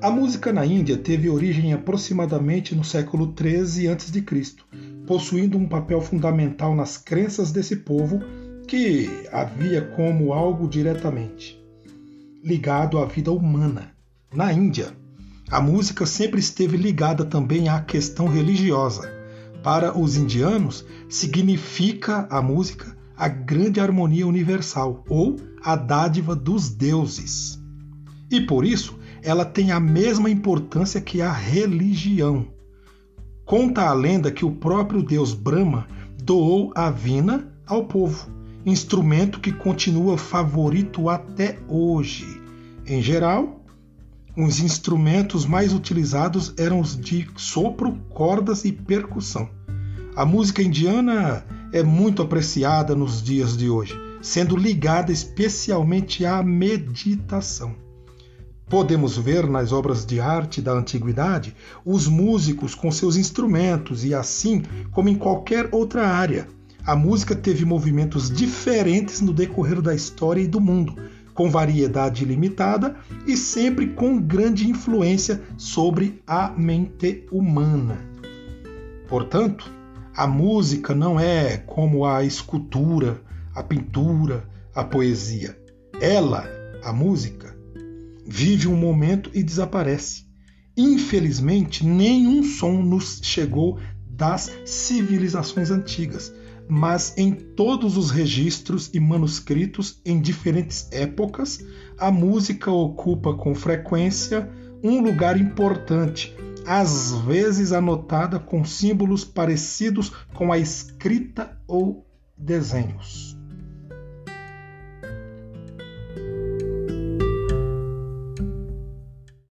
A música na Índia teve origem aproximadamente no século XIII a.C., possuindo um papel fundamental nas crenças desse povo que havia como algo diretamente ligado à vida humana. Na Índia, a música sempre esteve ligada também à questão religiosa. Para os indianos, significa a música a grande harmonia universal ou a dádiva dos deuses. E por isso, ela tem a mesma importância que a religião. Conta a lenda que o próprio deus Brahma doou a vina ao povo, instrumento que continua favorito até hoje. Em geral, os instrumentos mais utilizados eram os de sopro, cordas e percussão. A música indiana é muito apreciada nos dias de hoje, sendo ligada especialmente à meditação. Podemos ver nas obras de arte da antiguidade os músicos com seus instrumentos e assim como em qualquer outra área. A música teve movimentos diferentes no decorrer da história e do mundo, com variedade limitada e sempre com grande influência sobre a mente humana. Portanto, a música não é como a escultura, a pintura, a poesia. Ela, a música, vive um momento e desaparece. Infelizmente, nenhum som nos chegou das civilizações antigas, mas em todos os registros e manuscritos em diferentes épocas, a música ocupa com frequência um lugar importante, às vezes anotada com símbolos parecidos com a escrita ou desenhos.